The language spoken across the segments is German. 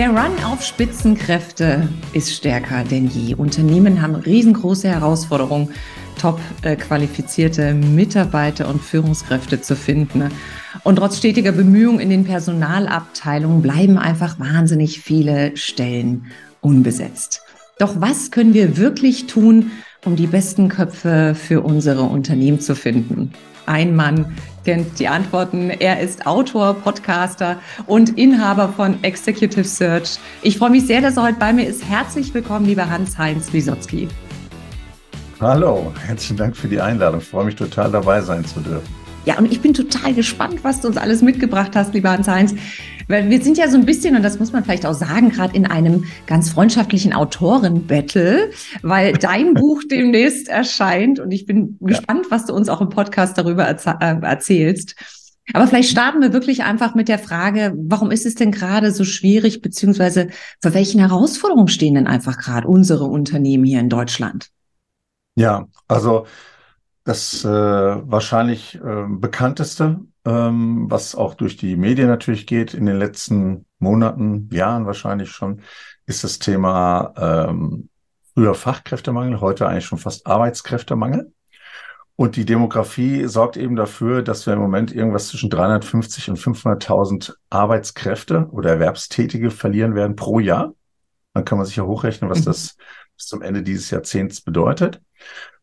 Der Run auf Spitzenkräfte ist stärker denn je. Unternehmen haben riesengroße Herausforderungen, top äh, qualifizierte Mitarbeiter und Führungskräfte zu finden. Und trotz stetiger Bemühungen in den Personalabteilungen bleiben einfach wahnsinnig viele Stellen unbesetzt. Doch was können wir wirklich tun, um die besten Köpfe für unsere Unternehmen zu finden? Ein Mann kennt die Antworten. Er ist Autor, Podcaster und Inhaber von Executive Search. Ich freue mich sehr, dass er heute bei mir ist. Herzlich willkommen, lieber Hans-Heinz Wisotzki. Hallo, herzlichen Dank für die Einladung. Ich freue mich total dabei sein zu dürfen. Ja, und ich bin total gespannt, was du uns alles mitgebracht hast, lieber Hans-Heinz. Weil wir sind ja so ein bisschen, und das muss man vielleicht auch sagen, gerade in einem ganz freundschaftlichen Autoren-Battle, weil dein Buch demnächst erscheint und ich bin ja. gespannt, was du uns auch im Podcast darüber äh, erzählst. Aber vielleicht starten wir wirklich einfach mit der Frage, warum ist es denn gerade so schwierig, beziehungsweise vor welchen Herausforderungen stehen denn einfach gerade unsere Unternehmen hier in Deutschland? Ja, also das äh, wahrscheinlich äh, bekannteste, ähm, was auch durch die Medien natürlich geht in den letzten Monaten, Jahren wahrscheinlich schon, ist das Thema ähm, früher Fachkräftemangel, heute eigentlich schon fast Arbeitskräftemangel. Und die Demografie sorgt eben dafür, dass wir im Moment irgendwas zwischen 350 und 500.000 Arbeitskräfte oder Erwerbstätige verlieren werden pro Jahr. Dann kann man sich ja hochrechnen, was mhm. das bis zum Ende dieses Jahrzehnts bedeutet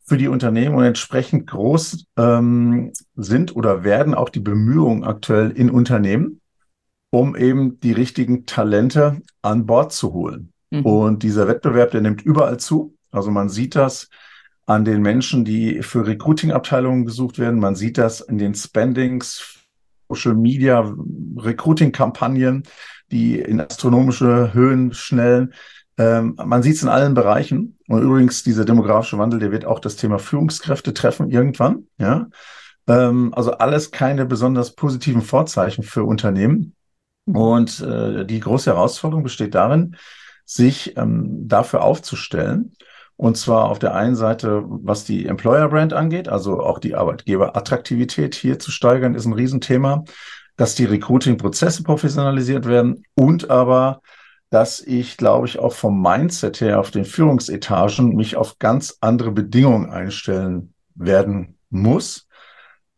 für die Unternehmen und entsprechend groß ähm, sind oder werden auch die Bemühungen aktuell in Unternehmen, um eben die richtigen Talente an Bord zu holen. Mhm. Und dieser Wettbewerb, der nimmt überall zu. Also man sieht das an den Menschen, die für Recruiting-Abteilungen gesucht werden. Man sieht das in den Spendings, Social Media, Recruiting-Kampagnen, die in astronomische Höhen schnellen. Ähm, man sieht es in allen Bereichen. Und übrigens, dieser demografische Wandel, der wird auch das Thema Führungskräfte treffen irgendwann. Ja, ähm, also alles keine besonders positiven Vorzeichen für Unternehmen. Und äh, die große Herausforderung besteht darin, sich ähm, dafür aufzustellen. Und zwar auf der einen Seite, was die Employer Brand angeht, also auch die Arbeitgeberattraktivität hier zu steigern, ist ein Riesenthema, dass die Recruiting-Prozesse professionalisiert werden und aber dass ich, glaube ich, auch vom Mindset her auf den Führungsetagen mich auf ganz andere Bedingungen einstellen werden muss.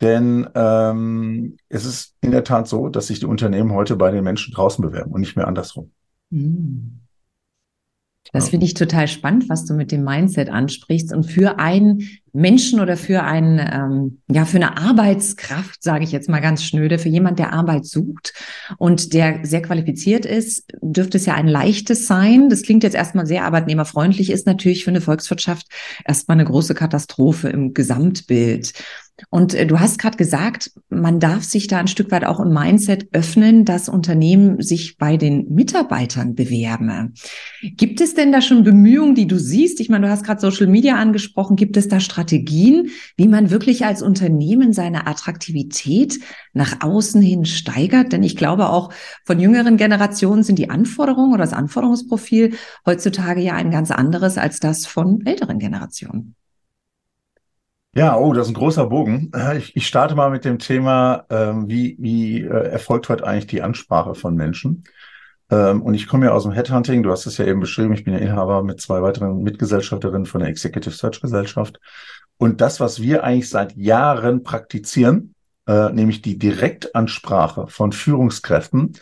Denn ähm, es ist in der Tat so, dass sich die Unternehmen heute bei den Menschen draußen bewerben und nicht mehr andersrum. Mhm. Das finde ich total spannend, was du mit dem Mindset ansprichst. Und für einen Menschen oder für einen, ähm, ja, für eine Arbeitskraft, sage ich jetzt mal ganz schnöde, für jemand, der Arbeit sucht und der sehr qualifiziert ist, dürfte es ja ein leichtes sein. Das klingt jetzt erstmal sehr arbeitnehmerfreundlich, ist natürlich für eine Volkswirtschaft erstmal eine große Katastrophe im Gesamtbild. Und äh, du hast gerade gesagt, man darf sich da ein Stück weit auch im Mindset öffnen, dass Unternehmen sich bei den Mitarbeitern bewerben. Gibt es denn da schon Bemühungen, die du siehst? Ich meine, du hast gerade Social Media angesprochen. Gibt es da Strategien, wie man wirklich als Unternehmen seine Attraktivität nach außen hin steigert? Denn ich glaube auch von jüngeren Generationen sind die Anforderungen oder das Anforderungsprofil heutzutage ja ein ganz anderes als das von älteren Generationen. Ja, oh, das ist ein großer Bogen. Äh, ich, ich starte mal mit dem Thema, ähm, wie, wie äh, erfolgt heute eigentlich die Ansprache von Menschen? Ähm, und ich komme ja aus dem Headhunting, du hast es ja eben beschrieben, ich bin ja Inhaber mit zwei weiteren Mitgesellschafterinnen von der Executive Search Gesellschaft. Und das, was wir eigentlich seit Jahren praktizieren, äh, nämlich die Direktansprache von Führungskräften,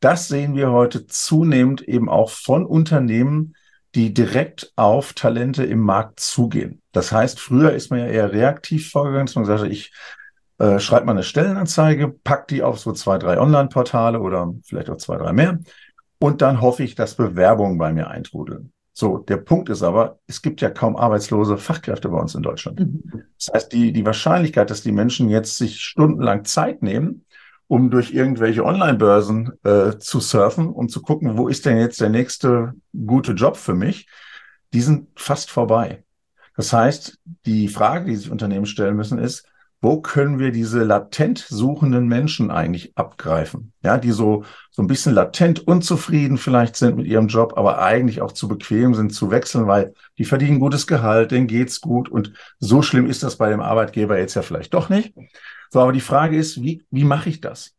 das sehen wir heute zunehmend eben auch von Unternehmen, die direkt auf Talente im Markt zugehen. Das heißt, früher ist man ja eher reaktiv vorgegangen, dass man gesagt ich äh, schreibe mal eine Stellenanzeige, pack die auf so zwei, drei Online-Portale oder vielleicht auch zwei, drei mehr und dann hoffe ich, dass Bewerbungen bei mir eintrudeln. So, der Punkt ist aber, es gibt ja kaum arbeitslose Fachkräfte bei uns in Deutschland. Mhm. Das heißt, die, die Wahrscheinlichkeit, dass die Menschen jetzt sich stundenlang Zeit nehmen, um durch irgendwelche Online-Börsen äh, zu surfen und zu gucken, wo ist denn jetzt der nächste gute Job für mich, die sind fast vorbei. Das heißt, die Frage, die sich Unternehmen stellen müssen, ist, wo können wir diese latent suchenden Menschen eigentlich abgreifen? Ja, die so, so ein bisschen latent unzufrieden vielleicht sind mit ihrem Job, aber eigentlich auch zu bequem sind zu wechseln, weil die verdienen gutes Gehalt, denen geht's gut und so schlimm ist das bei dem Arbeitgeber jetzt ja vielleicht doch nicht. So, aber die Frage ist, wie, wie mache ich das?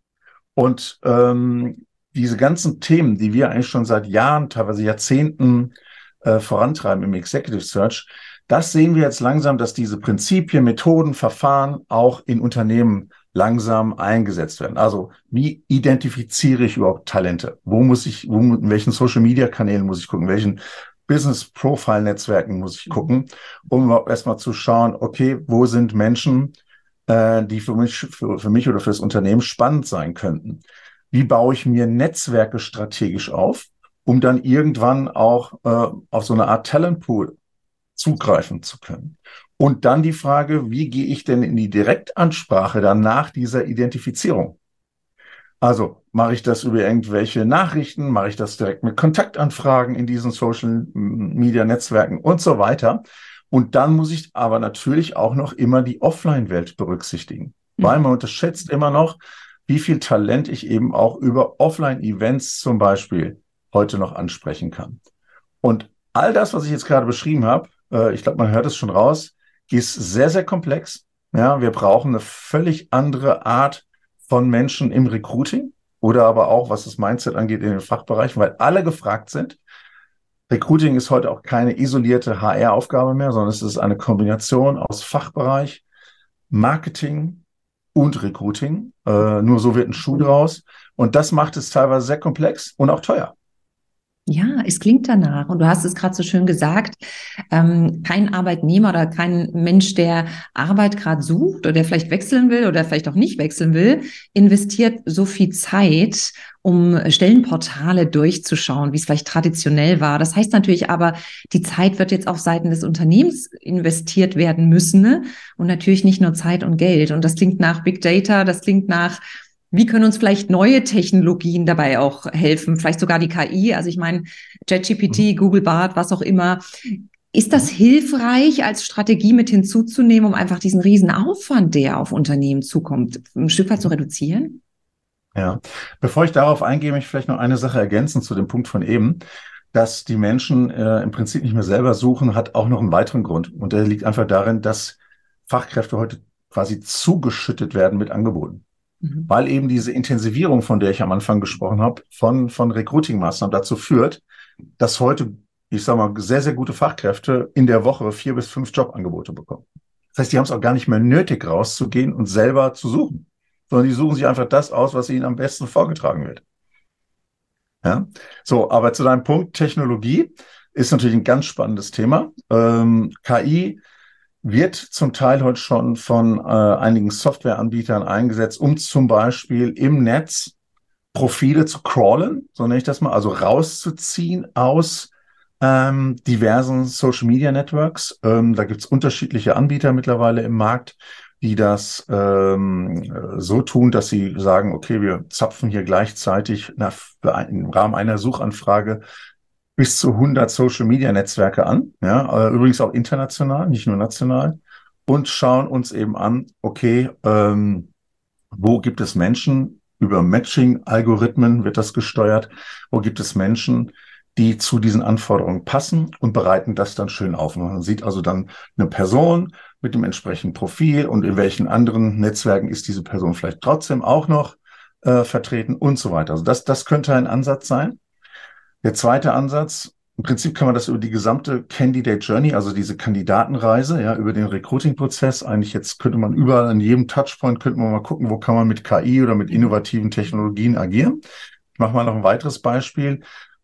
Und ähm, diese ganzen Themen, die wir eigentlich schon seit Jahren, teilweise Jahrzehnten äh, vorantreiben im Executive Search, das sehen wir jetzt langsam, dass diese Prinzipien, Methoden, Verfahren auch in Unternehmen langsam eingesetzt werden. Also wie identifiziere ich überhaupt Talente? Wo muss ich, wo, in welchen Social Media Kanälen muss ich gucken? Welchen Business Profile Netzwerken muss ich gucken, um erstmal zu schauen, okay, wo sind Menschen, äh, die für mich, für, für mich oder für das Unternehmen spannend sein könnten? Wie baue ich mir Netzwerke strategisch auf, um dann irgendwann auch äh, auf so eine Art Talentpool zugreifen zu können. Und dann die Frage, wie gehe ich denn in die Direktansprache dann nach dieser Identifizierung? Also mache ich das über irgendwelche Nachrichten, mache ich das direkt mit Kontaktanfragen in diesen Social Media Netzwerken und so weiter. Und dann muss ich aber natürlich auch noch immer die Offline-Welt berücksichtigen, mhm. weil man unterschätzt immer noch, wie viel Talent ich eben auch über Offline-Events zum Beispiel heute noch ansprechen kann. Und all das, was ich jetzt gerade beschrieben habe, äh, ich glaube, man hört es schon raus, ist sehr, sehr komplex. Ja, wir brauchen eine völlig andere Art von Menschen im Recruiting oder aber auch, was das Mindset angeht, in den Fachbereichen, weil alle gefragt sind. Recruiting ist heute auch keine isolierte HR-Aufgabe mehr, sondern es ist eine Kombination aus Fachbereich, Marketing und Recruiting. Äh, nur so wird ein Schuh draus. Und das macht es teilweise sehr komplex und auch teuer. Ja, es klingt danach. Und du hast es gerade so schön gesagt, ähm, kein Arbeitnehmer oder kein Mensch, der Arbeit gerade sucht oder der vielleicht wechseln will oder vielleicht auch nicht wechseln will, investiert so viel Zeit, um Stellenportale durchzuschauen, wie es vielleicht traditionell war. Das heißt natürlich aber, die Zeit wird jetzt auf Seiten des Unternehmens investiert werden müssen ne? und natürlich nicht nur Zeit und Geld. Und das klingt nach Big Data, das klingt nach wie können uns vielleicht neue Technologien dabei auch helfen? Vielleicht sogar die KI. Also ich meine, ChatGPT, mhm. Google Bart, was auch immer. Ist das hilfreich als Strategie mit hinzuzunehmen, um einfach diesen riesen Aufwand, der auf Unternehmen zukommt, ein Stück weit zu reduzieren? Ja, bevor ich darauf eingehe, möchte ich vielleicht noch eine Sache ergänzen zu dem Punkt von eben. Dass die Menschen äh, im Prinzip nicht mehr selber suchen, hat auch noch einen weiteren Grund. Und der liegt einfach darin, dass Fachkräfte heute quasi zugeschüttet werden mit Angeboten. Mhm. Weil eben diese Intensivierung, von der ich am Anfang gesprochen habe, von, von Recruiting-Maßnahmen dazu führt, dass heute, ich sage mal, sehr, sehr gute Fachkräfte in der Woche vier bis fünf Jobangebote bekommen. Das heißt, die haben es auch gar nicht mehr nötig, rauszugehen und selber zu suchen, sondern die suchen sich einfach das aus, was ihnen am besten vorgetragen wird. Ja, so, aber zu deinem Punkt Technologie ist natürlich ein ganz spannendes Thema. Ähm, KI wird zum Teil heute schon von äh, einigen Softwareanbietern eingesetzt, um zum Beispiel im Netz Profile zu crawlen, so nenne ich das mal, also rauszuziehen aus ähm, diversen Social Media Networks. Ähm, da gibt's unterschiedliche Anbieter mittlerweile im Markt, die das ähm, so tun, dass sie sagen, okay, wir zapfen hier gleichzeitig nach, im Rahmen einer Suchanfrage bis zu 100 Social Media Netzwerke an, ja, äh, übrigens auch international, nicht nur national, und schauen uns eben an, okay, ähm, wo gibt es Menschen, über Matching-Algorithmen wird das gesteuert, wo gibt es Menschen, die zu diesen Anforderungen passen und bereiten das dann schön auf. Man sieht also dann eine Person mit dem entsprechenden Profil und in welchen anderen Netzwerken ist diese Person vielleicht trotzdem auch noch äh, vertreten und so weiter. Also das, das könnte ein Ansatz sein. Der zweite Ansatz, im Prinzip kann man das über die gesamte Candidate Journey, also diese Kandidatenreise, ja, über den Recruiting-Prozess. Eigentlich jetzt könnte man überall an jedem Touchpoint könnte man mal gucken, wo kann man mit KI oder mit innovativen Technologien agieren. Ich mache mal noch ein weiteres Beispiel.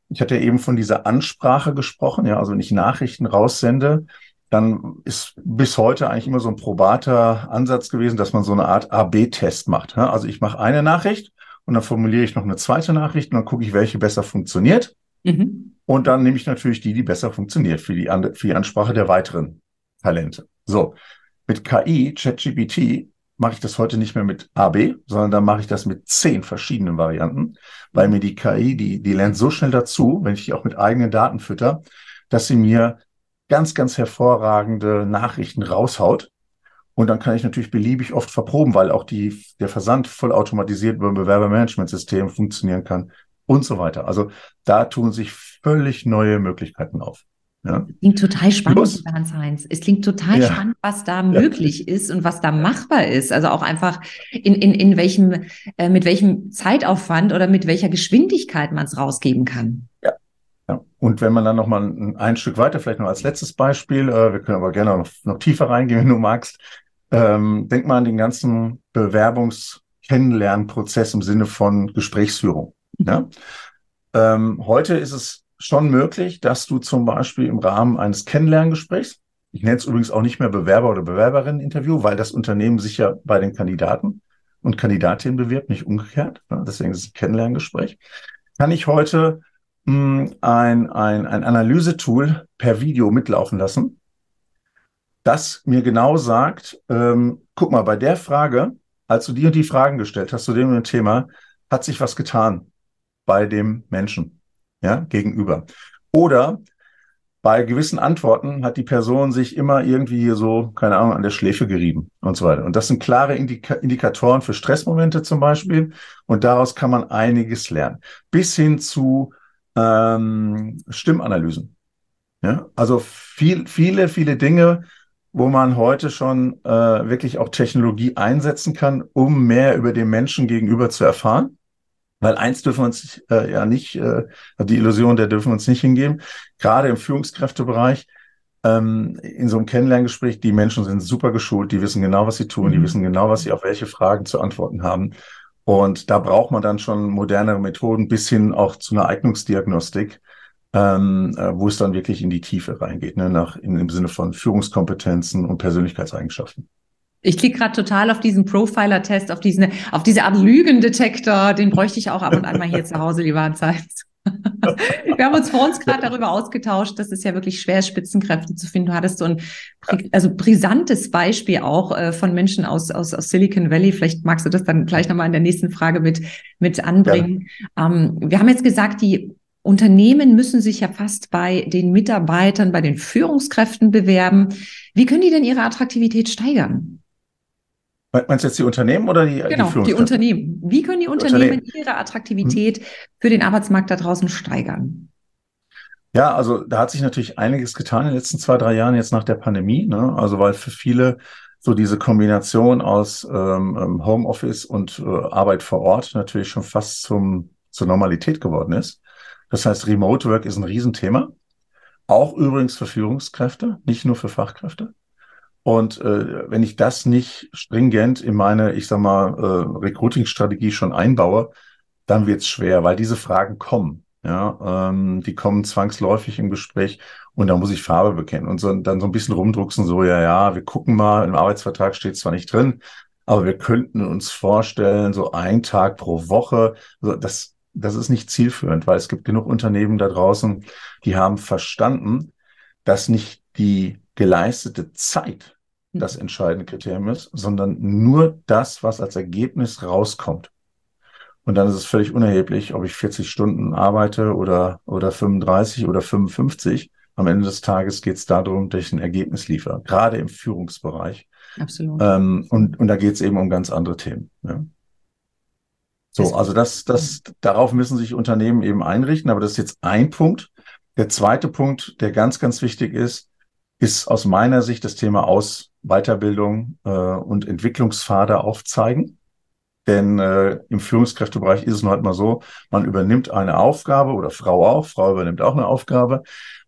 Ich hatte ja eben von dieser Ansprache gesprochen, ja, also wenn ich Nachrichten raussende, dann ist bis heute eigentlich immer so ein probater Ansatz gewesen, dass man so eine Art AB-Test macht. Ja. Also ich mache eine Nachricht und dann formuliere ich noch eine zweite Nachricht und dann gucke ich, welche besser funktioniert. Mhm. Und dann nehme ich natürlich die, die besser funktioniert für die, für die Ansprache der weiteren Talente. So, mit KI, ChatGPT, mache ich das heute nicht mehr mit A, B, sondern da mache ich das mit zehn verschiedenen Varianten, weil mir die KI, die, die lernt so schnell dazu, wenn ich die auch mit eigenen Daten fütter, dass sie mir ganz, ganz hervorragende Nachrichten raushaut. Und dann kann ich natürlich beliebig oft verproben, weil auch die, der Versand vollautomatisiert über ein Bewerbermanagementsystem funktionieren kann und so weiter. Also da tun sich völlig neue Möglichkeiten auf. Ja. Klingt total spannend, Hans-Heinz. Es klingt total ja. spannend, was da möglich ja. ist und was da machbar ist. Also auch einfach in, in, in welchem, äh, mit welchem Zeitaufwand oder mit welcher Geschwindigkeit man es rausgeben kann. Ja. ja. Und wenn man dann noch mal ein, ein Stück weiter, vielleicht noch als letztes Beispiel, äh, wir können aber gerne noch, noch tiefer reingehen, wenn du magst. Ähm, denk mal an den ganzen Bewerbungskennenlernprozess im Sinne von Gesprächsführung. Ja? Ähm, heute ist es schon möglich, dass du zum Beispiel im Rahmen eines Kennenlerngesprächs, ich nenne es übrigens auch nicht mehr Bewerber- oder Bewerberinnen-Interview, weil das Unternehmen sich ja bei den Kandidaten und Kandidatinnen bewirbt, nicht umgekehrt. Deswegen ist es ein Kennenlerngespräch. Kann ich heute mh, hm, ein, ein, ein Analysetool per Video mitlaufen lassen, das mir genau sagt, ähm, guck mal, bei der Frage, als du dir die Fragen gestellt hast zu dem Thema, hat sich was getan bei dem Menschen ja, gegenüber. Oder bei gewissen Antworten hat die Person sich immer irgendwie so, keine Ahnung, an der Schläfe gerieben und so weiter. Und das sind klare Indika Indikatoren für Stressmomente zum Beispiel. Und daraus kann man einiges lernen. Bis hin zu ähm, Stimmanalysen. Ja, also viel, viele, viele Dinge, wo man heute schon äh, wirklich auch Technologie einsetzen kann, um mehr über den Menschen gegenüber zu erfahren. Weil eins dürfen wir uns äh, ja nicht, äh, die Illusion, der dürfen wir uns nicht hingeben. Gerade im Führungskräftebereich, ähm, in so einem Kennenlerngespräch, die Menschen sind super geschult, die wissen genau, was sie tun, mhm. die wissen genau, was sie auf welche Fragen zu antworten haben. Und da braucht man dann schon modernere Methoden bis hin auch zu einer Eignungsdiagnostik, ähm, äh, wo es dann wirklich in die Tiefe reingeht, ne, nach, in, im Sinne von Führungskompetenzen und Persönlichkeitseigenschaften. Ich klicke gerade total auf diesen Profiler-Test, auf diesen, auf diese Art Lügendetektor. Den bräuchte ich auch ab und an mal hier zu Hause, lieber Hans. Wir haben uns vor uns gerade darüber ausgetauscht, dass es ja wirklich schwer ist, Spitzenkräfte zu finden. Du hattest so ein also brisantes Beispiel auch äh, von Menschen aus, aus, aus Silicon Valley. Vielleicht magst du das dann gleich nochmal in der nächsten Frage mit, mit anbringen. Ja. Ähm, wir haben jetzt gesagt, die Unternehmen müssen sich ja fast bei den Mitarbeitern, bei den Führungskräften bewerben. Wie können die denn ihre Attraktivität steigern? Meinst du jetzt die Unternehmen oder die, genau, die, die Unternehmen. Wie können die Unternehmen, Unternehmen. ihre Attraktivität hm. für den Arbeitsmarkt da draußen steigern? Ja, also da hat sich natürlich einiges getan in den letzten zwei, drei Jahren jetzt nach der Pandemie. Ne? Also weil für viele so diese Kombination aus ähm, ähm Homeoffice und äh, Arbeit vor Ort natürlich schon fast zum, zur Normalität geworden ist. Das heißt, Remote Work ist ein Riesenthema. Auch übrigens für Führungskräfte, nicht nur für Fachkräfte. Und äh, wenn ich das nicht stringent in meine, ich sag mal, äh, Recruiting-Strategie schon einbaue, dann wird es schwer, weil diese Fragen kommen. Ja, ähm, die kommen zwangsläufig im Gespräch und da muss ich Farbe bekennen und so, dann so ein bisschen rumdrucksen, so, ja, ja, wir gucken mal, im Arbeitsvertrag steht zwar nicht drin, aber wir könnten uns vorstellen, so ein Tag pro Woche, also das, das ist nicht zielführend, weil es gibt genug Unternehmen da draußen, die haben verstanden, dass nicht die geleistete Zeit das mhm. entscheidende Kriterium ist, sondern nur das, was als Ergebnis rauskommt. Und dann ist es völlig unerheblich, ob ich 40 Stunden arbeite oder, oder 35 oder 55. Am Ende des Tages geht es darum, dass ich ein Ergebnis liefere, gerade im Führungsbereich. Absolut. Ähm, und, und da geht es eben um ganz andere Themen. Ja. So, also das, das, darauf müssen sich Unternehmen eben einrichten, aber das ist jetzt ein Punkt. Der zweite Punkt, der ganz, ganz wichtig ist, ist aus meiner Sicht das Thema Aus Weiterbildung äh, und Entwicklungspfade aufzeigen. Denn äh, im Führungskräftebereich ist es nun halt mal so, man übernimmt eine Aufgabe oder Frau auch, Frau übernimmt auch eine Aufgabe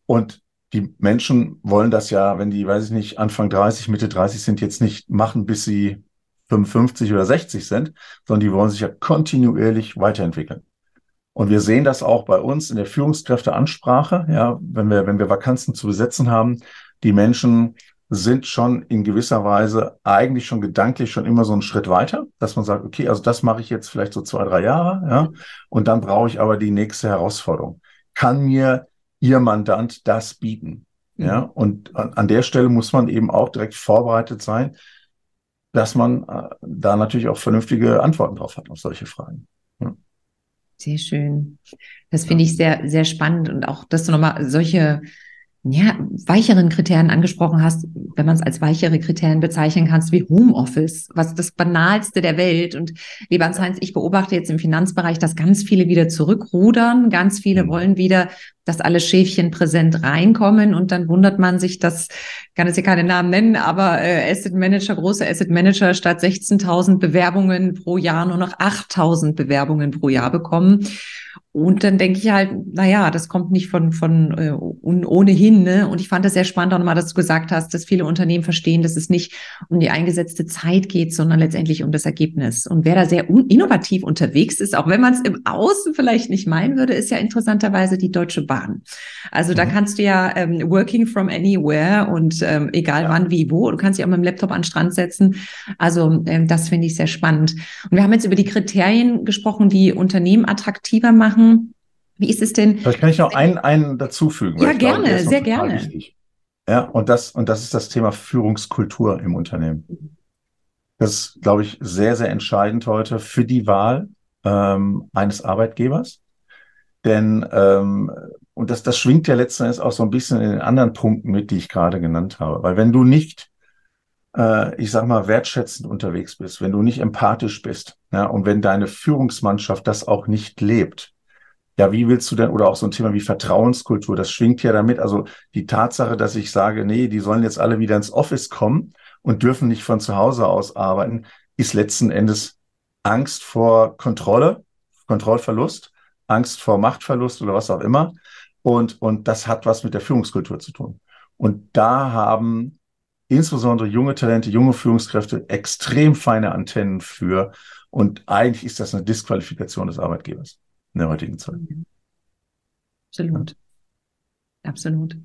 und die Menschen wollen das ja, wenn die, weiß ich nicht, Anfang 30, Mitte 30 sind, jetzt nicht machen, bis sie 55 oder 60 sind, sondern die wollen sich ja kontinuierlich weiterentwickeln. Und wir sehen das auch bei uns in der Führungskräfteansprache, ja, wenn wir, wenn wir Vakanzen zu besetzen haben, die Menschen sind schon in gewisser Weise eigentlich schon gedanklich schon immer so einen Schritt weiter, dass man sagt, okay, also das mache ich jetzt vielleicht so zwei, drei Jahre, ja, und dann brauche ich aber die nächste Herausforderung. Kann mir Ihr Mandant das bieten? Ja, mhm. und an, an der Stelle muss man eben auch direkt vorbereitet sein. dass man äh, da natürlich auch vernünftige Antworten drauf hat auf solche Fragen. Ja. Sehr schön. Das finde ich sehr, sehr spannend und auch, dass du nochmal solche ja, weicheren Kriterien angesprochen hast, wenn man es als weichere Kriterien bezeichnen kannst, wie Homeoffice, was das banalste der Welt. Und lieber Heinz, ich beobachte jetzt im Finanzbereich, dass ganz viele wieder zurückrudern, ganz viele mhm. wollen wieder, dass alle Schäfchen präsent reinkommen und dann wundert man sich, dass, kann jetzt hier keine Namen nennen, aber äh, Asset Manager, große Asset Manager statt 16.000 Bewerbungen pro Jahr nur noch 8.000 Bewerbungen pro Jahr bekommen. Und dann denke ich halt, na ja, das kommt nicht von, von äh, ohnehin. Ne? Und ich fand das sehr spannend auch nochmal, dass du gesagt hast, dass viele Unternehmen verstehen, dass es nicht um die eingesetzte Zeit geht, sondern letztendlich um das Ergebnis. Und wer da sehr innovativ unterwegs ist, auch wenn man es im Außen vielleicht nicht meinen würde, ist ja interessanterweise die Deutsche Bahn. Also da mhm. kannst du ja ähm, working from anywhere und ähm, egal ja. wann, wie, wo, du kannst dich auch mit dem Laptop an den Strand setzen. Also ähm, das finde ich sehr spannend. Und wir haben jetzt über die Kriterien gesprochen, die Unternehmen attraktiver machen machen. Wie ist es denn? Vielleicht kann ich noch einen, einen dazufügen. Ja, gerne, glaube, sehr gerne. Wichtig. Ja, und das, und das ist das Thema Führungskultur im Unternehmen. Das ist, glaube ich, sehr, sehr entscheidend heute für die Wahl ähm, eines Arbeitgebers. Denn, ähm, und das, das schwingt ja letzten Endes auch so ein bisschen in den anderen Punkten mit, die ich gerade genannt habe. Weil wenn du nicht, äh, ich sag mal, wertschätzend unterwegs bist, wenn du nicht empathisch bist, ja, und wenn deine Führungsmannschaft das auch nicht lebt, ja, wie willst du denn, oder auch so ein Thema wie Vertrauenskultur, das schwingt ja damit. Also die Tatsache, dass ich sage, nee, die sollen jetzt alle wieder ins Office kommen und dürfen nicht von zu Hause aus arbeiten, ist letzten Endes Angst vor Kontrolle, Kontrollverlust, Angst vor Machtverlust oder was auch immer. Und, und das hat was mit der Führungskultur zu tun. Und da haben insbesondere junge Talente, junge Führungskräfte extrem feine Antennen für. Und eigentlich ist das eine Disqualifikation des Arbeitgebers in der heutigen Zeit. Absolut. Ja. Absolut.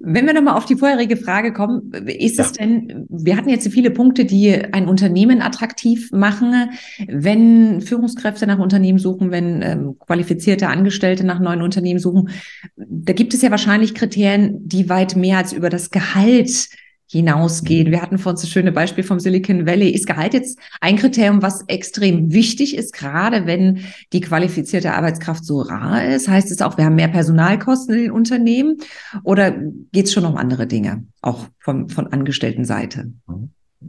Wenn wir nochmal auf die vorherige Frage kommen, ist ja. es denn, wir hatten jetzt viele Punkte, die ein Unternehmen attraktiv machen, wenn Führungskräfte nach Unternehmen suchen, wenn ähm, qualifizierte Angestellte nach neuen Unternehmen suchen. Da gibt es ja wahrscheinlich Kriterien, die weit mehr als über das Gehalt hinausgehen. Wir hatten vorhin das schöne Beispiel vom Silicon Valley. Ist Gehalt jetzt ein Kriterium, was extrem wichtig ist, gerade wenn die qualifizierte Arbeitskraft so rar ist? Heißt es auch, wir haben mehr Personalkosten in den Unternehmen oder geht es schon um andere Dinge, auch von, von Angestelltenseite?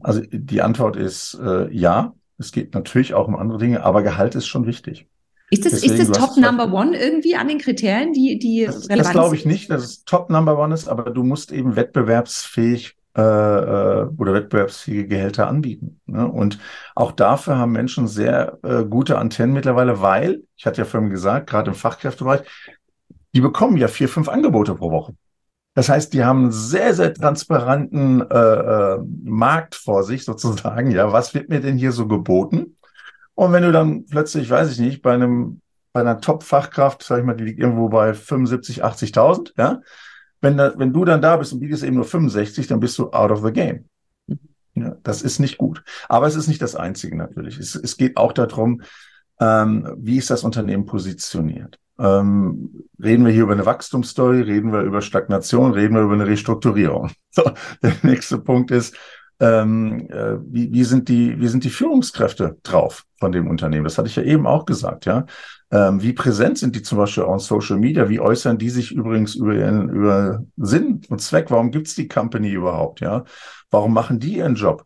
Also die Antwort ist äh, ja. Es geht natürlich auch um andere Dinge, aber Gehalt ist schon wichtig. Ist das, Deswegen, ist das Top Number One irgendwie an den Kriterien, die, die das, relevant Das glaube ich nicht, dass es Top Number One ist, aber du musst eben wettbewerbsfähig äh, äh, oder wettbewerbsfähige Gehälter anbieten. Ne? Und auch dafür haben Menschen sehr äh, gute Antennen mittlerweile, weil, ich hatte ja vorhin gesagt, gerade im Fachkräftebereich, die bekommen ja vier, fünf Angebote pro Woche. Das heißt, die haben einen sehr, sehr transparenten äh, äh, Markt vor sich sozusagen. Ja, was wird mir denn hier so geboten? Und wenn du dann plötzlich, weiß ich nicht, bei einem bei einer Top-Fachkraft, sag ich mal, die liegt irgendwo bei 75, 80.000, ja, wenn, da, wenn du dann da bist und bietest eben nur 65, dann bist du out of the game. Mhm. Ja, das ist nicht gut. Aber es ist nicht das Einzige natürlich. Es, es geht auch darum, ähm, wie ist das Unternehmen positioniert. Ähm, reden wir hier über eine Wachstumsstory, reden wir über Stagnation, reden wir über eine Restrukturierung. So, der nächste Punkt ist, ähm, äh, wie, wie, sind die, wie sind die Führungskräfte drauf von dem Unternehmen? Das hatte ich ja eben auch gesagt, ja. Ähm, wie präsent sind die zum Beispiel on Social Media? Wie äußern die sich übrigens über ihren über Sinn und Zweck? Warum gibt's die Company überhaupt? Ja, warum machen die ihren Job?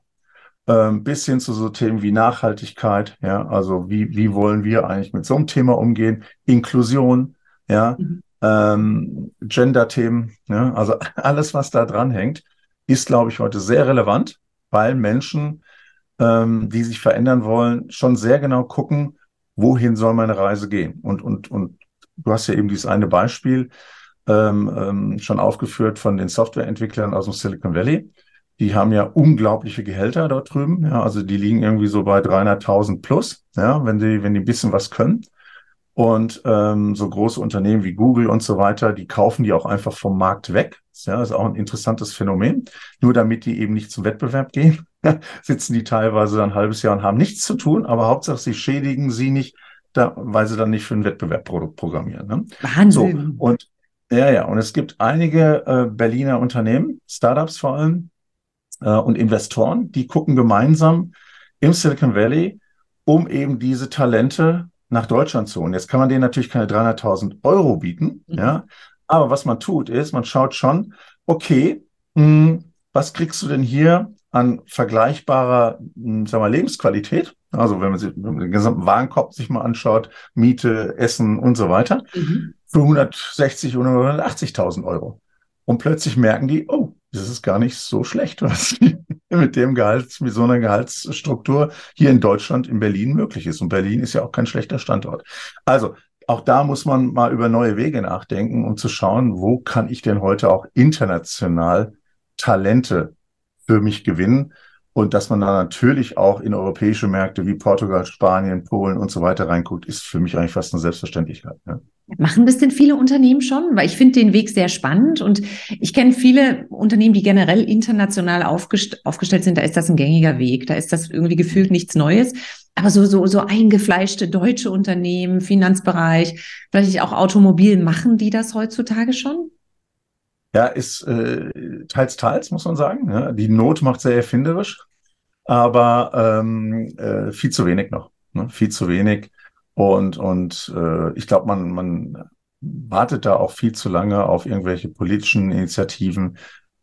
Ähm, bis hin zu so Themen wie Nachhaltigkeit. Ja, also wie wie wollen wir eigentlich mit so einem Thema umgehen? Inklusion. Ja, mhm. ähm, Gender-Themen. Ja, also alles, was da dran hängt ist, glaube ich, heute sehr relevant, weil Menschen, ähm, die sich verändern wollen, schon sehr genau gucken, wohin soll meine Reise gehen. Und, und, und du hast ja eben dieses eine Beispiel ähm, ähm, schon aufgeführt von den Softwareentwicklern aus dem Silicon Valley. Die haben ja unglaubliche Gehälter dort drüben. Ja, also die liegen irgendwie so bei 300.000 plus, ja, wenn die, wenn die ein bisschen was können. Und ähm, so große Unternehmen wie Google und so weiter, die kaufen die auch einfach vom Markt weg. Ja, ist auch ein interessantes Phänomen. Nur damit die eben nicht zum Wettbewerb gehen, sitzen die teilweise ein halbes Jahr und haben nichts zu tun, aber Hauptsache sie schädigen sie nicht, da, weil sie dann nicht für einen Wettbewerb programmieren. Ne? Wahnsinn. So, und ja, ja, und es gibt einige äh, Berliner Unternehmen, Startups vor allem, äh, und Investoren, die gucken gemeinsam im Silicon Valley, um eben diese Talente nach Deutschland zu holen. Jetzt kann man denen natürlich keine 300.000 Euro bieten, mhm. ja. Aber was man tut, ist, man schaut schon, okay, mh, hm, was kriegst du denn hier an vergleichbarer, hm, sagen wir, Lebensqualität? Also wenn man, sich, wenn man den gesamten Warenkorb sich mal anschaut, Miete, Essen und so weiter, mhm. für 160 oder 180.000 Euro. Und plötzlich merken die, oh, das ist gar nicht so schlecht, was mit dem Gehalt, mit so einer Gehaltsstruktur hier in Deutschland, in Berlin möglich ist. Und Berlin ist ja auch kein schlechter Standort. Also auch da muss man mal über neue Wege nachdenken, um zu schauen, wo kann ich denn heute auch international Talente für mich gewinnen und dass man da natürlich auch in europäische Märkte wie Portugal, Spanien, Polen und so weiter reinguckt, ist für mich eigentlich fast eine Selbstverständlichkeit. Ne? Machen das denn viele Unternehmen schon? Weil ich finde den Weg sehr spannend und ich kenne viele Unternehmen, die generell international aufgest aufgestellt sind. Da ist das ein gängiger Weg. Da ist das irgendwie gefühlt nichts Neues. Aber so, so, so eingefleischte deutsche Unternehmen, Finanzbereich, vielleicht auch Automobil, machen die das heutzutage schon? Ja, ist äh, teils, teils, muss man sagen. Ja, die Not macht sehr erfinderisch, aber ähm, äh, viel zu wenig noch. Ne? Viel zu wenig. Und, und äh, ich glaube, man, man wartet da auch viel zu lange auf irgendwelche politischen Initiativen,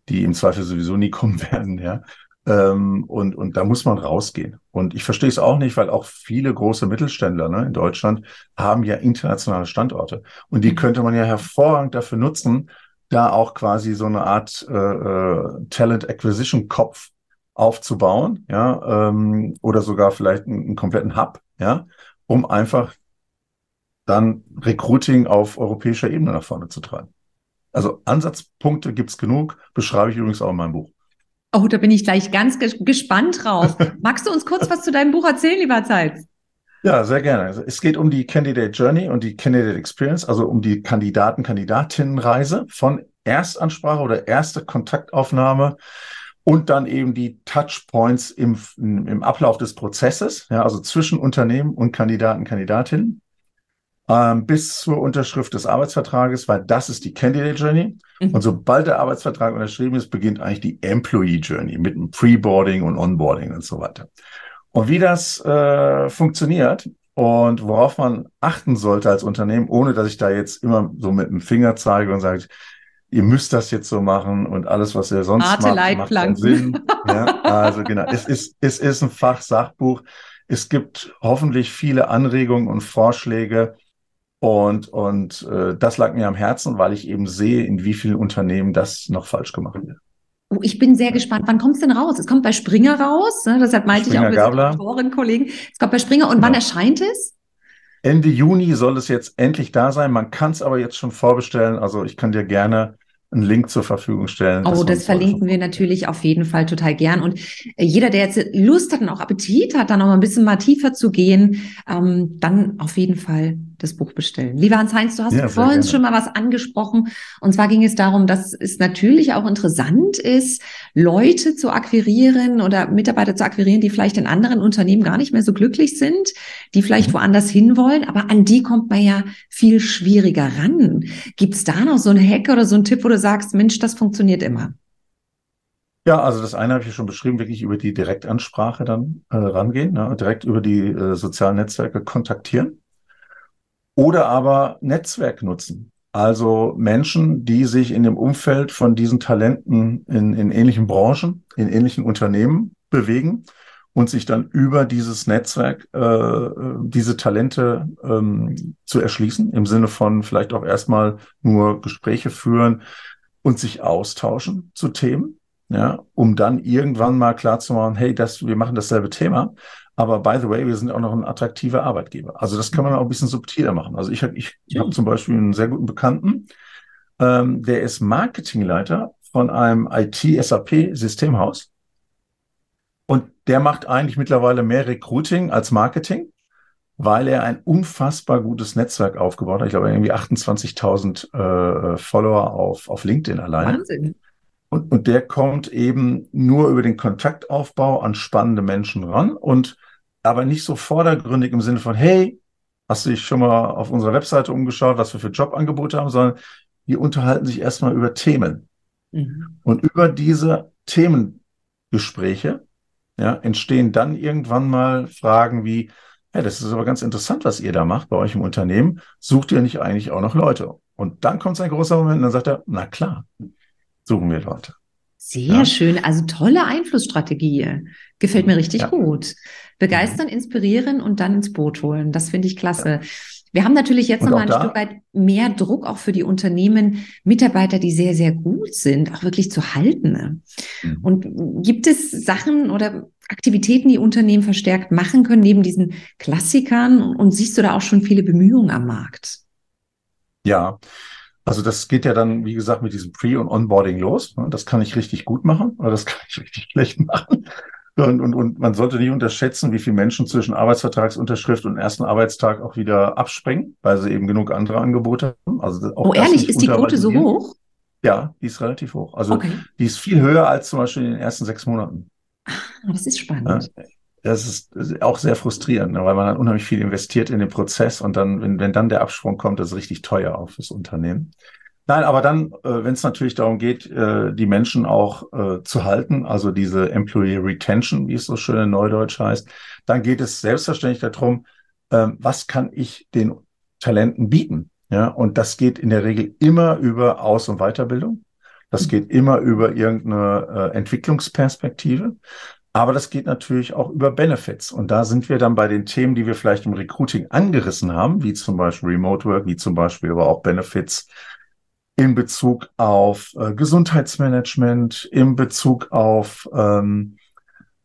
die im Zweifel sowieso nie kommen werden, ja. Ähm, und, und da muss man rausgehen. Und ich verstehe es auch nicht, weil auch viele große Mittelständler ne, in Deutschland haben ja internationale Standorte. Und die mhm. könnte man ja hervorragend dafür nutzen, da auch quasi so eine Art äh, äh, Talent Acquisition Kopf aufzubauen, ja, ähm, oder sogar vielleicht einen, einen kompletten Hub, ja, um einfach dann Recruiting auf europäischer Ebene nach vorne zu treiben. Also Ansatzpunkte gibt's genug, beschreibe ich übrigens auch in meinem Buch. Oh, da bin ich gleich ganz gespannt drauf. Magst du uns kurz was zu deinem Buch erzählen, lieber Zeit? Ja, sehr gerne. Es geht um die Candidate Journey und die Candidate Experience, also um die Kandidaten, Kandidatinnenreise von Erstansprache oder erste Kontaktaufnahme und dann eben die Touchpoints im, im Ablauf des Prozesses, ja, also zwischen Unternehmen und Kandidaten, Kandidatinnen, ähm, bis zur Unterschrift des Arbeitsvertrages, weil das ist die Candidate Journey. Mhm. Und sobald der Arbeitsvertrag unterschrieben ist, beginnt eigentlich die Employee Journey mit dem Preboarding und Onboarding und so weiter. Und wie das äh, funktioniert und worauf man achten sollte als Unternehmen, ohne dass ich da jetzt immer so mit dem Finger zeige und sage, ihr müsst das jetzt so machen und alles, was ihr sonst Arte macht, macht keinen Sinn. Ja, also genau, es ist, es ist ein Fachsachbuch. Es gibt hoffentlich viele Anregungen und Vorschläge. Und, und äh, das lag mir am Herzen, weil ich eben sehe, in wie vielen Unternehmen das noch falsch gemacht wird. Oh, ich bin sehr gespannt. Wann kommt es denn raus? Es kommt bei Springer raus. Ne? Deshalb meinte Springer ich auch mit Autoren, Kollegen. Es kommt bei Springer. Und ja. wann genau. erscheint es? Ende Juni soll es jetzt endlich da sein. Man kann es aber jetzt schon vorbestellen. Also ich kann dir gerne einen Link zur Verfügung stellen. Oh, das verlinken wir natürlich auf jeden Fall total gern. Und äh, jeder, der jetzt Lust hat und auch Appetit hat, da noch mal ein bisschen mal tiefer zu gehen, ähm, dann auf jeden Fall das Buch bestellen. Lieber Hans-Heinz, du hast ja, vorhin schon mal was angesprochen. Und zwar ging es darum, dass es natürlich auch interessant ist, Leute zu akquirieren oder Mitarbeiter zu akquirieren, die vielleicht in anderen Unternehmen gar nicht mehr so glücklich sind, die vielleicht woanders hinwollen, aber an die kommt man ja viel schwieriger ran. Gibt es da noch so einen Hack oder so einen Tipp, wo du sagst, Mensch, das funktioniert immer? Ja, also das eine habe ich ja schon beschrieben, wirklich über die Direktansprache dann äh, rangehen, ne? direkt über die äh, sozialen Netzwerke kontaktieren. Oder aber Netzwerk nutzen. Also Menschen, die sich in dem Umfeld von diesen Talenten in, in ähnlichen Branchen, in ähnlichen Unternehmen bewegen und sich dann über dieses Netzwerk äh, diese Talente ähm, zu erschließen, im Sinne von vielleicht auch erstmal nur Gespräche führen und sich austauschen zu Themen, ja, um dann irgendwann mal klar zu machen, hey, das, wir machen dasselbe Thema, aber by the way, wir sind auch noch ein attraktiver Arbeitgeber. Also das kann man auch ein bisschen subtiler machen. Also ich habe ich, ich hab zum Beispiel einen sehr guten Bekannten, ähm, der ist Marketingleiter von einem IT-SAP-Systemhaus. Und der macht eigentlich mittlerweile mehr Recruiting als Marketing, weil er ein unfassbar gutes Netzwerk aufgebaut hat. Ich glaube, irgendwie 28.000 äh, Follower auf, auf LinkedIn alleine. Wahnsinn. Und, und der kommt eben nur über den Kontaktaufbau an spannende Menschen ran und aber nicht so vordergründig im Sinne von, hey, hast du dich schon mal auf unserer Webseite umgeschaut, was wir für Jobangebote haben, sondern die unterhalten sich erstmal über Themen. Mhm. Und über diese Themen Gespräche, ja, entstehen dann irgendwann mal Fragen wie, ja, das ist aber ganz interessant, was ihr da macht bei euch im Unternehmen. Sucht ihr nicht eigentlich auch noch Leute? Und dann kommt ein großer Moment und dann sagt er, na klar, suchen wir Leute. Sehr ja. schön. Also tolle Einflussstrategie. Gefällt mir richtig ja. gut. Begeistern, inspirieren und dann ins Boot holen. Das finde ich klasse. Wir haben natürlich jetzt nochmal ein Stück weit mehr Druck auch für die Unternehmen, Mitarbeiter, die sehr, sehr gut sind, auch wirklich zu halten. Mhm. Und gibt es Sachen oder Aktivitäten, die Unternehmen verstärkt machen können, neben diesen Klassikern? Und siehst du da auch schon viele Bemühungen am Markt? Ja, also das geht ja dann, wie gesagt, mit diesem Pre- und Onboarding los. Das kann ich richtig gut machen oder das kann ich richtig schlecht machen. Und, und, und man sollte nicht unterschätzen, wie viele Menschen zwischen Arbeitsvertragsunterschrift und ersten Arbeitstag auch wieder abspringen, weil sie eben genug andere Angebote haben. Also auch oh, ehrlich, ist die Quote so hoch? Ja, die ist relativ hoch. Also okay. die ist viel höher als zum Beispiel in den ersten sechs Monaten. Ah, das ist spannend. Ja, das ist auch sehr frustrierend, ne, weil man dann unheimlich viel investiert in den Prozess und dann, wenn, wenn dann der Absprung kommt, das ist richtig teuer auch fürs Unternehmen. Nein, aber dann, äh, wenn es natürlich darum geht, äh, die Menschen auch äh, zu halten, also diese Employee Retention, wie es so schön in Neudeutsch heißt, dann geht es selbstverständlich darum, ähm, was kann ich den Talenten bieten? Ja, und das geht in der Regel immer über Aus- und Weiterbildung. Das mhm. geht immer über irgendeine äh, Entwicklungsperspektive. Aber das geht natürlich auch über Benefits. Und da sind wir dann bei den Themen, die wir vielleicht im Recruiting angerissen haben, wie zum Beispiel Remote Work, wie zum Beispiel aber auch Benefits in Bezug auf äh, Gesundheitsmanagement, in Bezug auf, ähm,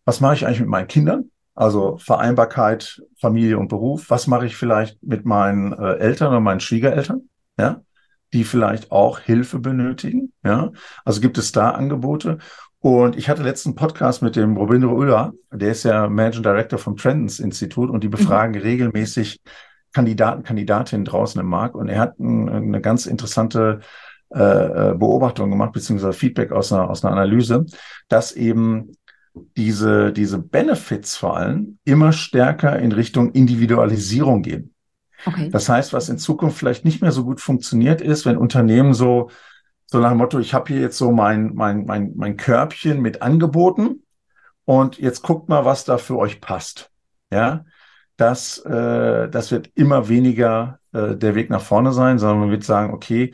was mache ich eigentlich mit meinen Kindern? Also Vereinbarkeit, Familie und Beruf. Was mache ich vielleicht mit meinen äh, Eltern oder meinen Schwiegereltern? Ja, die vielleicht auch Hilfe benötigen. Ja, also gibt es da Angebote. Und ich hatte letzten Podcast mit dem Robindro Ulla, der ist ja Managing Director vom Trendens Institut und die mhm. befragen mhm. regelmäßig Kandidaten, Kandidatinnen draußen im Markt. Und er hat ein, eine ganz interessante äh, äh, Beobachtung gemacht, beziehungsweise Feedback aus einer, aus einer Analyse, dass eben diese, diese Benefits vor allem immer stärker in Richtung Individualisierung gehen. Okay. Das heißt, was in Zukunft vielleicht nicht mehr so gut funktioniert, ist, wenn Unternehmen so so nach dem Motto, ich habe hier jetzt so mein, mein, mein, mein Körbchen mit Angeboten und jetzt guckt mal, was da für euch passt. Ja, das, äh, das wird immer weniger äh, der Weg nach vorne sein, sondern man wird sagen, okay,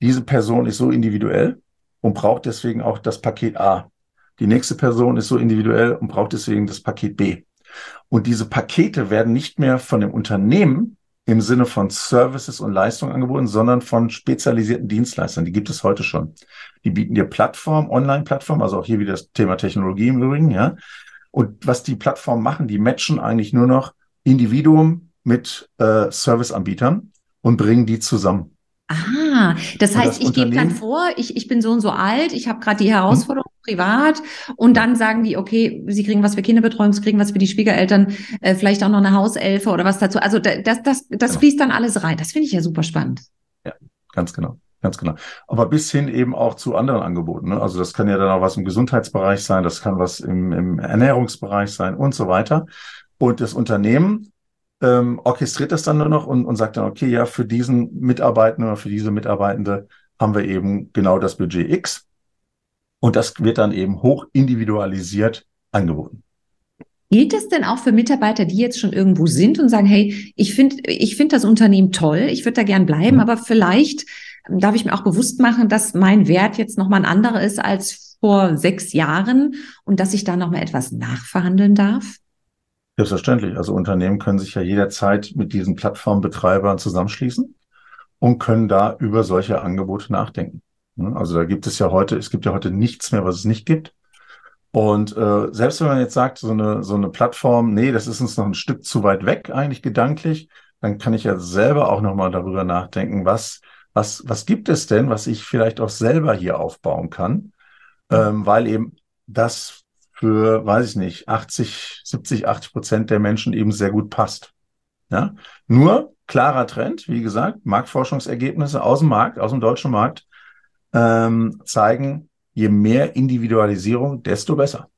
diese Person ist so individuell und braucht deswegen auch das Paket A. Die nächste Person ist so individuell und braucht deswegen das Paket B. Und diese Pakete werden nicht mehr von dem Unternehmen im Sinne von Services und Leistungen angeboten, sondern von spezialisierten Dienstleistern. Die gibt es heute schon. Die bieten dir Plattform, Online-Plattform, also auch hier wieder das Thema Technologie im Übrigen, ja. Und was die Plattformen machen, die matchen eigentlich nur noch Individuum mit äh, Serviceanbietern und bringen die zusammen. Ah, das heißt, das ich gebe dann vor, ich, ich bin so und so alt, ich habe gerade die Herausforderung hm. Privat und dann sagen die, okay, sie kriegen was für Kinderbetreuung, sie kriegen was für die Schwiegereltern, äh, vielleicht auch noch eine Hauselfe oder was dazu. Also das, das, das genau. fließt dann alles rein. Das finde ich ja super spannend. Ja, ganz genau. Ganz genau. Aber bis hin eben auch zu anderen Angeboten. Ne? Also das kann ja dann auch was im Gesundheitsbereich sein, das kann was im, im Ernährungsbereich sein und so weiter. Und das Unternehmen ähm, orchestriert das dann nur noch und, und sagt dann, okay, ja, für diesen Mitarbeitenden oder für diese Mitarbeitende haben wir eben genau das Budget X. Und das wird dann eben hoch individualisiert angeboten. Gilt das denn auch für Mitarbeiter, die jetzt schon irgendwo sind und sagen, hey, ich finde ich finde das Unternehmen toll, ich würde da gern bleiben, mhm. aber vielleicht darf ich mir auch bewusst machen, dass mein Wert jetzt nochmal ein anderer ist als vor sechs Jahren und dass ich da nochmal etwas nachverhandeln darf? Selbstverständlich. Also Unternehmen können sich ja jederzeit mit diesen Plattformbetreibern zusammenschließen und können da über solche Angebote nachdenken. Also da gibt es ja heute, es gibt ja heute nichts mehr, was es nicht gibt. Und äh, selbst wenn man jetzt sagt, so eine, so eine Plattform, nee, das ist uns noch ein Stück zu weit weg, eigentlich gedanklich, dann kann ich ja selber auch nochmal darüber nachdenken, was, was, was gibt es denn, was ich vielleicht auch selber hier aufbauen kann, ähm, weil eben das für, weiß ich nicht, 80, 70, 80 Prozent der Menschen eben sehr gut passt. Ja? Nur klarer Trend, wie gesagt, Marktforschungsergebnisse aus dem Markt, aus dem deutschen Markt, ähm, zeigen, je mehr Individualisierung, desto besser.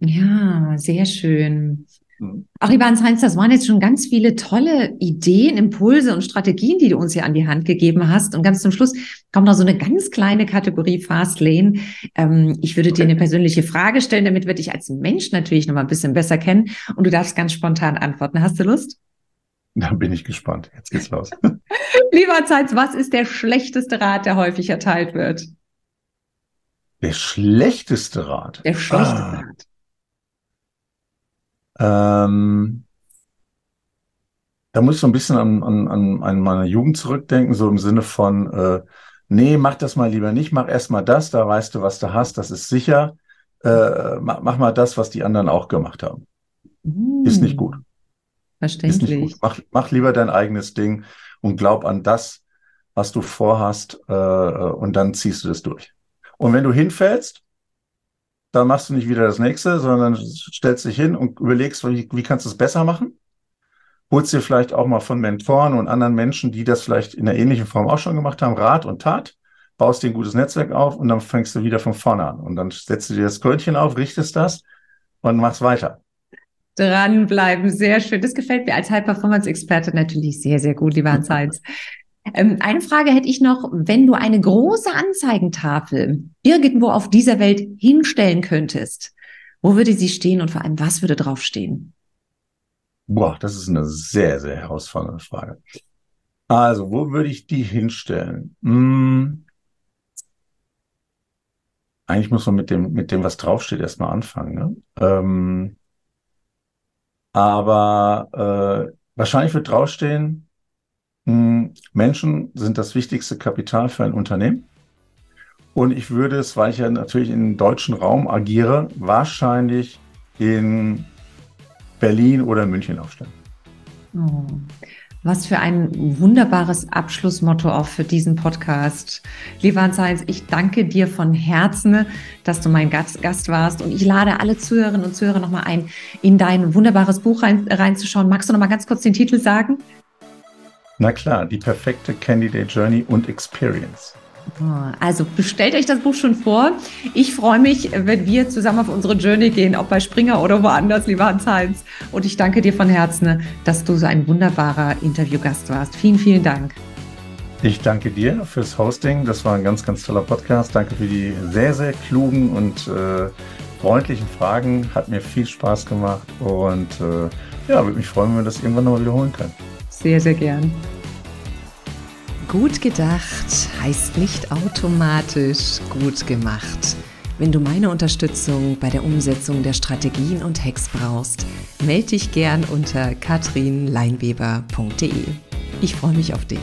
Ja, sehr schön. Mhm. Auch lieber Hans-Heinz, das waren jetzt schon ganz viele tolle Ideen, Impulse und Strategien, die du uns hier an die Hand gegeben hast. Und ganz zum Schluss kommt noch so eine ganz kleine Kategorie Fast Lane. Ähm, ich würde dir eine persönliche Frage stellen, damit wir dich als Mensch natürlich noch mal ein bisschen besser kennen. Und du darfst ganz spontan antworten. Hast du Lust? Da bin ich gespannt. Jetzt geht's los. lieber Hans-Heinz, was ist der schlechteste Rat, der häufig erteilt wird? Der schlechteste Rat? Der schlechteste ah. Rat. Ähm, da muss ich so ein bisschen an, an, an meine Jugend zurückdenken, so im Sinne von, äh, nee, mach das mal lieber nicht, mach erst mal das, da weißt du, was du hast, das ist sicher. Äh, mach, mach, mal das, was die anderen auch gemacht haben. Mm. Ist nicht gut. Verständlich. Ist nicht gut. Mach, mach lieber dein eigenes Ding und glaub an das, was du vorhast, äh, und dann ziehst du das durch. Und wenn du hinfällst, dann machst du nicht wieder das nächste, sondern stellst dich hin und überlegst, wie, wie kannst du es besser machen? Holst dir vielleicht auch mal von Mentoren und anderen Menschen, die das vielleicht in einer ähnlichen Form auch schon gemacht haben, Rat und Tat, baust dir ein gutes Netzwerk auf und dann fängst du wieder von vorne an. Und dann setzt du dir das Krönchen auf, richtest das und machst weiter. Dranbleiben, sehr schön. Das gefällt mir als High-Performance-Experte natürlich sehr, sehr gut, lieber Hans Heinz. Ähm, eine Frage hätte ich noch, wenn du eine große Anzeigentafel irgendwo auf dieser Welt hinstellen könntest, wo würde sie stehen und vor allem, was würde draufstehen? Boah, das ist eine sehr, sehr herausfordernde Frage. Also, wo würde ich die hinstellen? Hm. Eigentlich muss man mit dem, mit dem, was draufsteht, erstmal anfangen. Ne? Ähm, aber äh, wahrscheinlich wird draufstehen, hm, Menschen sind das wichtigste Kapital für ein Unternehmen. Und ich würde es, weil ich ja natürlich im deutschen Raum agiere, wahrscheinlich in Berlin oder München aufstellen. Oh, was für ein wunderbares Abschlussmotto auch für diesen Podcast. Lieber Hans-Heinz, ich danke dir von Herzen, dass du mein Gast, Gast warst. Und ich lade alle Zuhörerinnen und Zuhörer nochmal ein, in dein wunderbares Buch rein, reinzuschauen. Magst du nochmal ganz kurz den Titel sagen? Na klar, die perfekte Candidate Journey und Experience. Also bestellt euch das Buch schon vor. Ich freue mich, wenn wir zusammen auf unsere Journey gehen, ob bei Springer oder woanders, lieber Hans-Heinz. Und ich danke dir von Herzen, dass du so ein wunderbarer Interviewgast warst. Vielen, vielen Dank. Ich danke dir fürs Hosting. Das war ein ganz, ganz toller Podcast. Danke für die sehr, sehr klugen und äh, freundlichen Fragen. Hat mir viel Spaß gemacht und äh, ja, würde mich freuen, wenn wir das irgendwann nochmal wiederholen können. Sehr, sehr gern. Gut gedacht heißt nicht automatisch gut gemacht. Wenn du meine Unterstützung bei der Umsetzung der Strategien und Hacks brauchst, melde dich gern unter katrinleinweber.de. Ich freue mich auf dich.